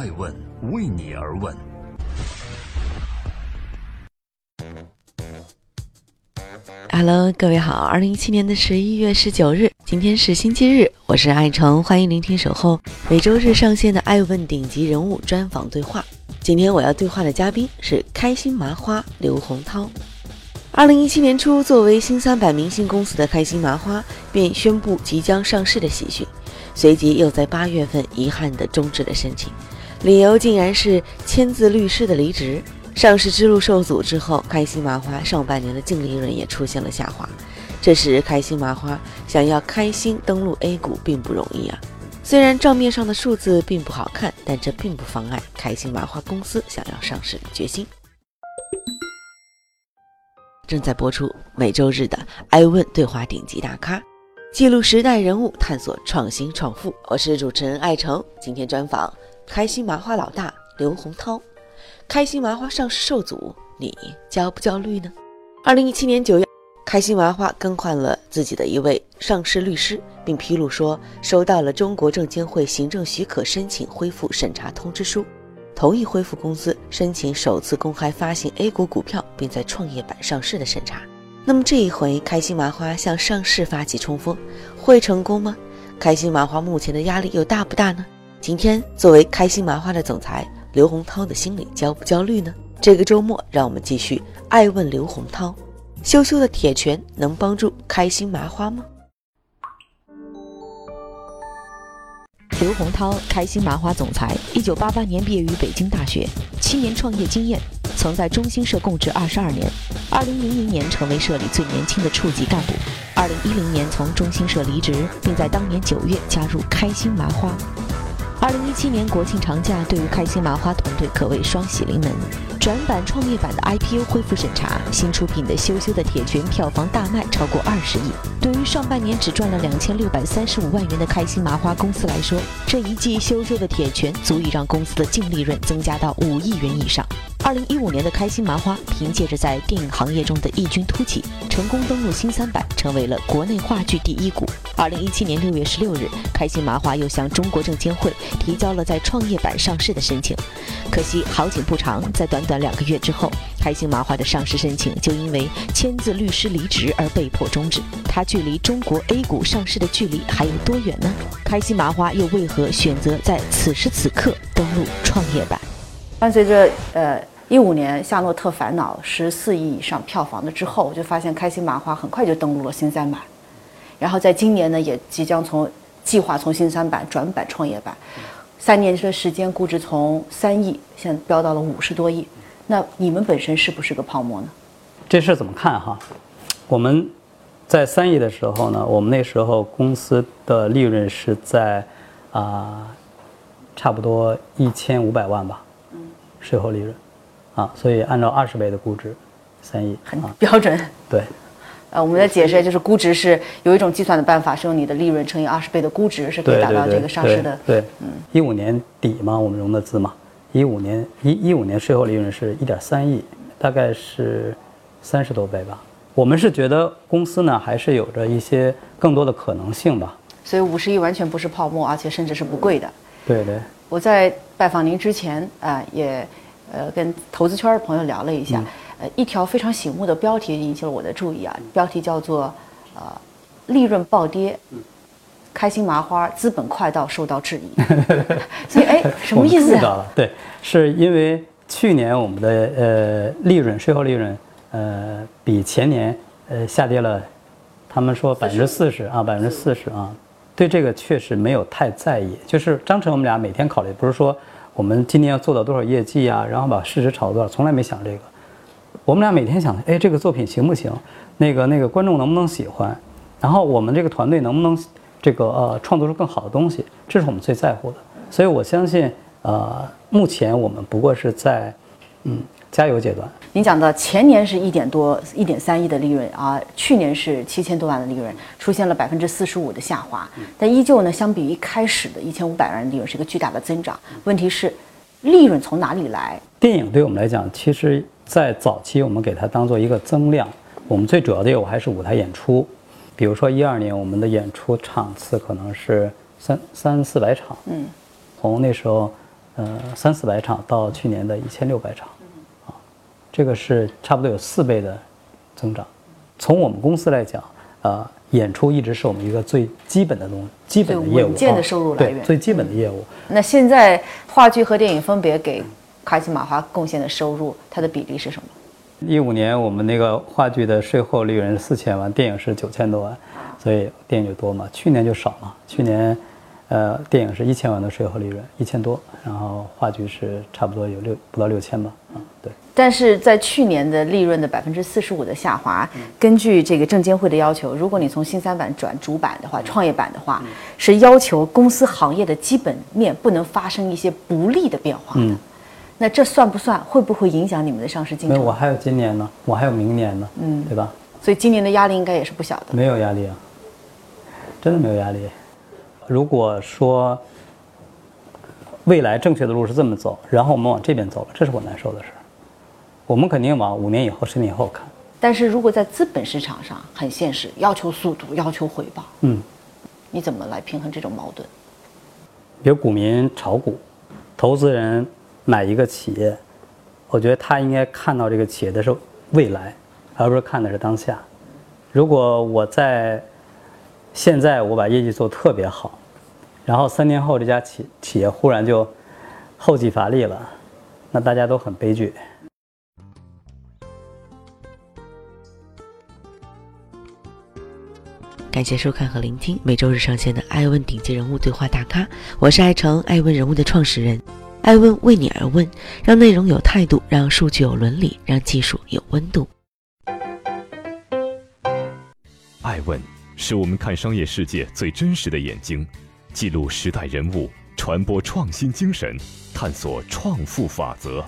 爱问为你而问。Hello，各位好，二零一七年的十一月十九日，今天是星期日，我是爱成，欢迎聆听守候每周日上线的爱问顶级人物专访对话。今天我要对话的嘉宾是开心麻花刘洪涛。二零一七年初，作为新三板明星公司的开心麻花便宣布即将上市的喜讯，随即又在八月份遗憾地终止了申请，理由竟然是签字律师的离职。上市之路受阻之后，开心麻花上半年的净利润也出现了下滑。这时，开心麻花想要开心登陆 A 股并不容易啊。虽然账面上的数字并不好看，但这并不妨碍开心麻花公司想要上市的决心。正在播出每周日的《爱问对话顶级大咖》，记录时代人物，探索创新创富。我是主持人艾诚，今天专访开心麻花老大刘洪涛。开心麻花上市受阻，你焦不焦虑呢？二零一七年九月，开心麻花更换了自己的一位上市律师，并披露说收到了中国证监会行政许可申请恢复审查通知书，同意恢复公司申请首次公开发行 A 股股票，并在创业板上市的审查。那么这一回，开心麻花向上市发起冲锋，会成功吗？开心麻花目前的压力又大不大呢？今天，作为开心麻花的总裁。刘洪涛的心里焦不焦虑呢？这个周末，让我们继续爱问刘洪涛：羞羞的铁拳能帮助开心麻花吗？刘洪涛，开心麻花总裁，一九八八年毕业于北京大学，七年创业经验，曾在中新社供职二十二年，二零零零年成为社里最年轻的处级干部，二零一零年从中新社离职，并在当年九月加入开心麻花。二零一七年国庆长假，对于开心麻花团队可谓双喜临门。转板创业板的 IPO 恢复审查，新出品的羞羞的铁拳票房大卖超过二十亿。对于上半年只赚了两千六百三十五万元的开心麻花公司来说，这一季羞羞的铁拳足以让公司的净利润增加到五亿元以上。二零一五年的开心麻花凭借着在电影行业中的异军突起，成功登陆新三板，成为了国内话剧第一股。二零一七年六月十六日，开心麻花又向中国证监会提交了在创业板上市的申请。可惜好景不长，在短短两个月之后，开心麻花的上市申请就因为签字律师离职而被迫终止。它距离中国 A 股上市的距离还有多远呢？开心麻花又为何选择在此时此刻登陆创业板？伴随着呃一五年《夏洛特烦恼》十四亿以上票房的之后，我就发现开心麻花很快就登陆了新三板。然后在今年呢，也即将从计划从新三板转板创业板，三年的时间，估值从三亿现在飙到了五十多亿。那你们本身是不是个泡沫呢？这事怎么看哈？我们在三亿的时候呢，我们那时候公司的利润是在啊差不多一千五百万吧，税后利润啊，所以按照二十倍的估值，三亿很标准。对。呃，我们的解释就是估值是有一种计算的办法，是用你的利润乘以二十倍的估值，是可以达到这个上市的。对，嗯，一五年底嘛，我们融的资嘛，一五年一一五年税后利润是一点三亿，大概是三十多倍吧。我们是觉得公司呢还是有着一些更多的可能性吧。所以五十亿完全不是泡沫，而且甚至是不贵的。对对。我在拜访您之前啊，也呃跟投资圈的朋友聊了一下。呃，一条非常醒目的标题引起了我的注意啊，标题叫做“呃，利润暴跌，开心麻花资本快到受到质疑”。所以，哎，什么意思啊？对，是因为去年我们的呃利润税后利润呃比前年呃下跌了，他们说百分之四十啊，百分之四十啊。对这个确实没有太在意，就是张晨我们俩每天考虑，不是说我们今年要做到多少业绩啊，然后把市值炒到多少，从来没想这个。我们俩每天想，哎，这个作品行不行？那个那个观众能不能喜欢？然后我们这个团队能不能这个呃创作出更好的东西？这是我们最在乎的。所以我相信，呃，目前我们不过是在嗯加油阶段。您讲的前年是一点多一点三亿的利润啊，去年是七千多万的利润，出现了百分之四十五的下滑，但依旧呢，相比于开始的一千五百万利润是一个巨大的增长。问题是，利润从哪里来？电影对我们来讲，其实。在早期，我们给它当做一个增量。我们最主要的业务还是舞台演出，比如说一二年，我们的演出场次可能是三三四百场。嗯，从那时候，呃三四百场到去年的一千六百场，啊，这个是差不多有四倍的增长。从我们公司来讲，呃，演出一直是我们一个最基本的东西，基本的业务，稳健的收入来源对，最基本的业务。那现在话剧和电影分别给开心麻花贡献的收入，它的比例是什么？一五年我们那个话剧的税后利润是四千万，电影是九千多万，所以电影就多嘛。去年就少了，去年，呃，电影是一千万的税后利润，一千多，然后话剧是差不多有六不到六千吧，啊，对。但是在去年的利润的百分之四十五的下滑，根据这个证监会的要求，如果你从新三板转主板的话，创业板的话，是要求公司行业的基本面不能发生一些不利的变化的。那这算不算？会不会影响你们的上市进程？没有，我还有今年呢，我还有明年呢，嗯，对吧？所以今年的压力应该也是不小的。没有压力啊，真的没有压力。如果说未来正确的路是这么走，然后我们往这边走了，这是我难受的事儿。我们肯定往五年以后、十年以后看。但是如果在资本市场上很现实，要求速度、要求回报，嗯，你怎么来平衡这种矛盾？比如股民炒股，投资人。买一个企业，我觉得他应该看到这个企业的是未来，而不是看的是当下。如果我在现在我把业绩做特别好，然后三年后这家企企业忽然就后继乏力了，那大家都很悲剧。感谢收看和聆听每周日上线的《爱问顶级人物对话大咖》，我是爱成爱问人物的创始人。爱问为你而问，让内容有态度，让数据有伦理，让技术有温度。爱问是我们看商业世界最真实的眼睛，记录时代人物，传播创新精神，探索创富法则。